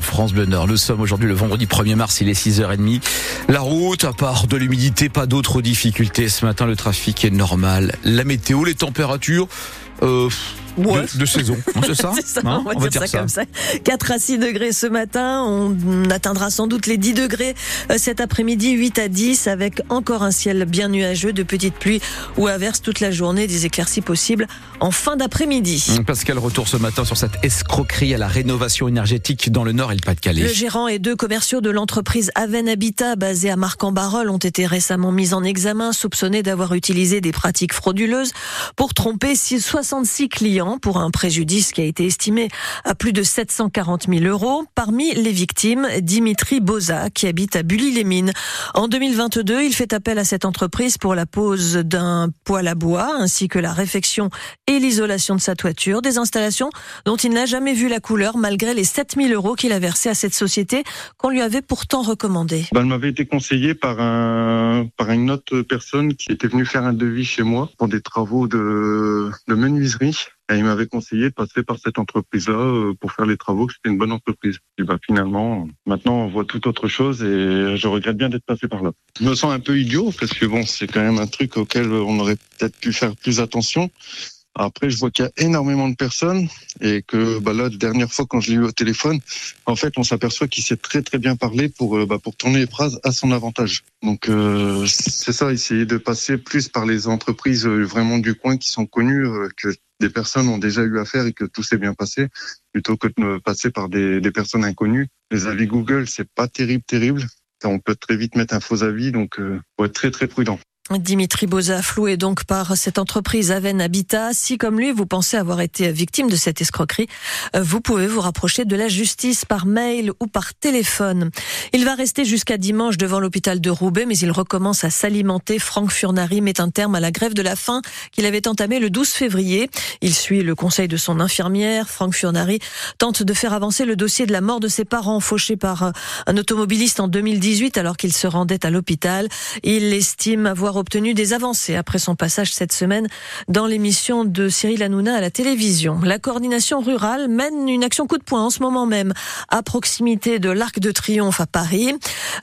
France Bleu Nord. Nous sommes aujourd'hui le vendredi 1er mars, il est 6h30. La route, à part de l'humidité, pas d'autres difficultés. Ce matin, le trafic est normal. La météo, les températures, euh, de, saison. C'est ça, ça hein on, va dire, ça, comme ça. 4 à 6 degrés ce matin. On atteindra sans doute les 10 degrés euh, cet après-midi, 8 à 10, avec encore un ciel bien nuageux, de petites pluies ou averses toute la journée, des éclaircies possibles en fin d'après-midi. Hum, Pascal, retour ce matin sur cette escroquerie à la rénovation énergétique dans le Nord et le Pas-de-Calais. Le gérant et deux commerciaux de l'entreprise Aven Habitat, basée à Marc-en-Barœul, ont été récemment mis en examen, soupçonnés d'avoir utilisé des pratiques frauduleuses pour tromper 66 clients pour un préjudice qui a été estimé à plus de 740 000 euros. Parmi les victimes, Dimitri Boza, qui habite à Bully-les-Mines. En 2022, il fait appel à cette entreprise pour la pose d'un poêle à bois, ainsi que la réfection et l'isolation de sa toiture, des installations dont il n'a jamais vu la couleur malgré les 7 000 euros qu'il a versés à cette société qu'on lui avait pourtant recommandé. Ben, elle m'avait été conseillée par, un, par une autre personne qui était venue faire un devis chez moi pour des travaux de menuiserie. Et il m'avait conseillé de passer par cette entreprise-là euh, pour faire les travaux, que c'était une bonne entreprise. Et bah finalement, maintenant on voit tout autre chose et je regrette bien d'être passé par là. Je me sens un peu idiot parce que bon, c'est quand même un truc auquel on aurait peut-être pu faire plus attention. Après, je vois qu'il y a énormément de personnes et que bah là, la dernière fois quand je l'ai eu au téléphone, en fait, on s'aperçoit qu'il sait très très bien parler pour euh, bah, pour tourner les phrases à son avantage. Donc euh, c'est ça, essayer de passer plus par les entreprises vraiment du coin qui sont connues, que des personnes ont déjà eu affaire et que tout s'est bien passé, plutôt que de passer par des, personnes inconnues. Les avis Google, c'est pas terrible, terrible. On peut très vite mettre un faux avis, donc euh, faut être très très prudent. Dimitri Boza, floué donc par cette entreprise Aven Habitat. Si, comme lui, vous pensez avoir été victime de cette escroquerie, euh, vous pouvez vous rapprocher de la justice par mail ou par téléphone. Il va rester jusqu'à dimanche devant l'hôpital de Roubaix, mais il recommence à s'alimenter. Franck Furnari met un terme à la grève de la faim qu'il avait entamée le 12 février. Il suit le conseil de son infirmière. Franck Furnari tente de faire avancer le dossier de la mort de ses parents fauchés par euh, un automobiliste en 2018 alors qu'il se rendait à l'hôpital. Il estime avoir obtenu des avancées après son passage cette semaine dans l'émission de Cyril Hanouna à la télévision. La coordination rurale mène une action coup de poing en ce moment même à proximité de l'Arc de Triomphe à Paris.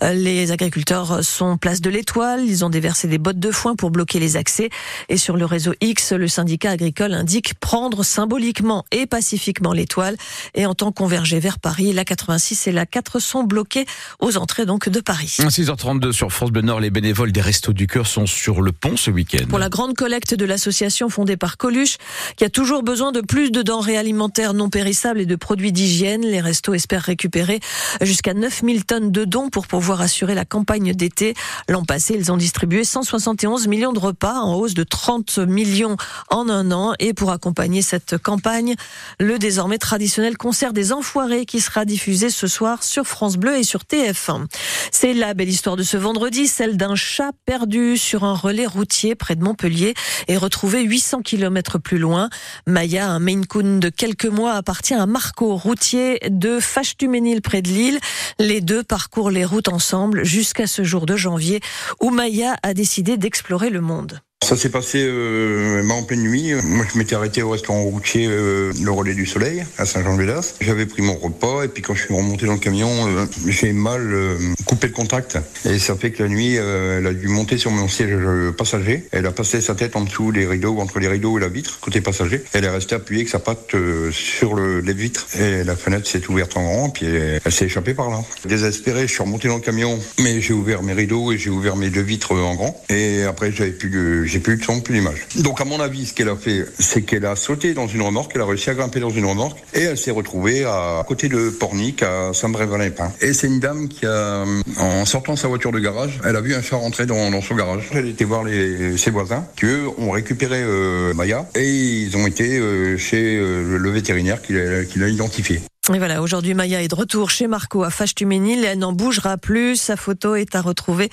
Euh, les agriculteurs sont place de l'Étoile. Ils ont déversé des bottes de foin pour bloquer les accès. Et sur le réseau X, le syndicat agricole indique prendre symboliquement et pacifiquement l'Étoile et entend converger vers Paris. La 86 et la 4 sont bloqués aux entrées donc de Paris. 6h32 sur France Bleu Nord, les bénévoles des Restos du Cœur sont sur le pont ce week-end. Pour la grande collecte de l'association fondée par Coluche, qui a toujours besoin de plus de denrées alimentaires non périssables et de produits d'hygiène, les restos espèrent récupérer jusqu'à 9000 tonnes de dons pour pouvoir assurer la campagne d'été. L'an passé, ils ont distribué 171 millions de repas en hausse de 30 millions en un an. Et pour accompagner cette campagne, le désormais traditionnel concert des Enfoirés qui sera diffusé ce soir sur France Bleu et sur TF1. C'est la belle histoire de ce vendredi, celle d'un chat perdu sur un relais routier près de Montpellier et retrouvé 800 km plus loin. Maya, un Maine de quelques mois, appartient à Marco, routier de Fachtuménil près de Lille. Les deux parcourent les routes ensemble jusqu'à ce jour de janvier où Maya a décidé d'explorer le monde. Ça s'est passé euh, en pleine nuit. Moi, je m'étais arrêté au restaurant routier euh, Le Relais du Soleil à Saint-Jean-de-Védas. J'avais pris mon repas et puis quand je suis remonté dans le camion, euh, j'ai mal coupé le contact. Et ça fait que la nuit, elle a dû monter sur mon siège passager. Elle a passé sa tête en dessous des rideaux, entre les rideaux et la vitre, côté passager. Elle est restée appuyée avec sa patte sur le, les vitres. Et la fenêtre s'est ouverte en grand, puis elle, elle s'est échappée par là. Désespéré, je suis remonté dans le camion, mais j'ai ouvert mes rideaux et j'ai ouvert mes deux vitres en grand. Et après, j'avais plus de j'ai plus de son, plus d'image. Donc à mon avis, ce qu'elle a fait, c'est qu'elle a sauté dans une remorque, elle a réussi à grimper dans une remorque et elle s'est retrouvée à, côté de Pornic, à Saint-Brévin-les-Pins. Et c'est une dame qui a, en sortant sa voiture de garage, elle a vu un chat rentrer dans, son garage. Elle était voir ses voisins qui eux ont récupéré euh, Maya et ils ont été euh, chez euh, le vétérinaire qui l'a identifié. Et voilà, aujourd'hui Maya est de retour chez Marco à Fâche-Tuménil. Elle n'en bougera plus. Sa photo est à retrouver,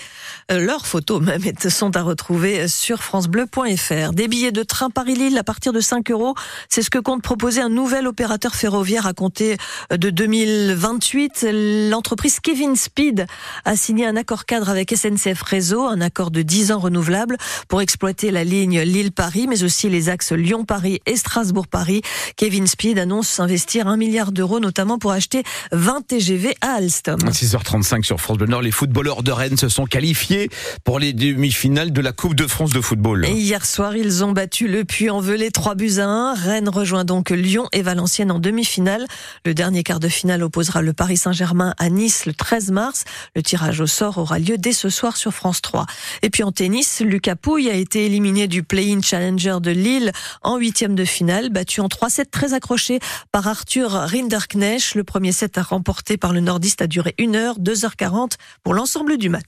euh, leurs photos même sont à retrouver sur francebleu.fr. Des billets de train Paris-Lille à partir de 5 euros. C'est ce que compte proposer un nouvel opérateur ferroviaire à compter de 2028. L'entreprise Kevin Speed a signé un accord cadre avec SNCF Réseau, un accord de 10 ans renouvelable pour exploiter la ligne Lille-Paris, mais aussi les axes Lyon-Paris et Strasbourg-Paris. Kevin Speed annonce investir un milliard d'euros notamment pour acheter 20 TGV à Alstom. 6h35 sur France Bleu Nord, les footballeurs de Rennes se sont qualifiés pour les demi-finales de la Coupe de France de football. Et hier soir, ils ont battu le Puy-en-Velay 3 buts à 1. Rennes rejoint donc Lyon et Valenciennes en demi-finale. Le dernier quart de finale opposera le Paris Saint-Germain à Nice le 13 mars. Le tirage au sort aura lieu dès ce soir sur France 3. Et puis en tennis, Lucas Pouille a été éliminé du Play-in Challenger de Lille en huitième de finale, battu en 3-7 très accroché par Arthur Le premier set à remporté par le nordiste a duré 1 heure, 2h40 pour l'ensemble du match.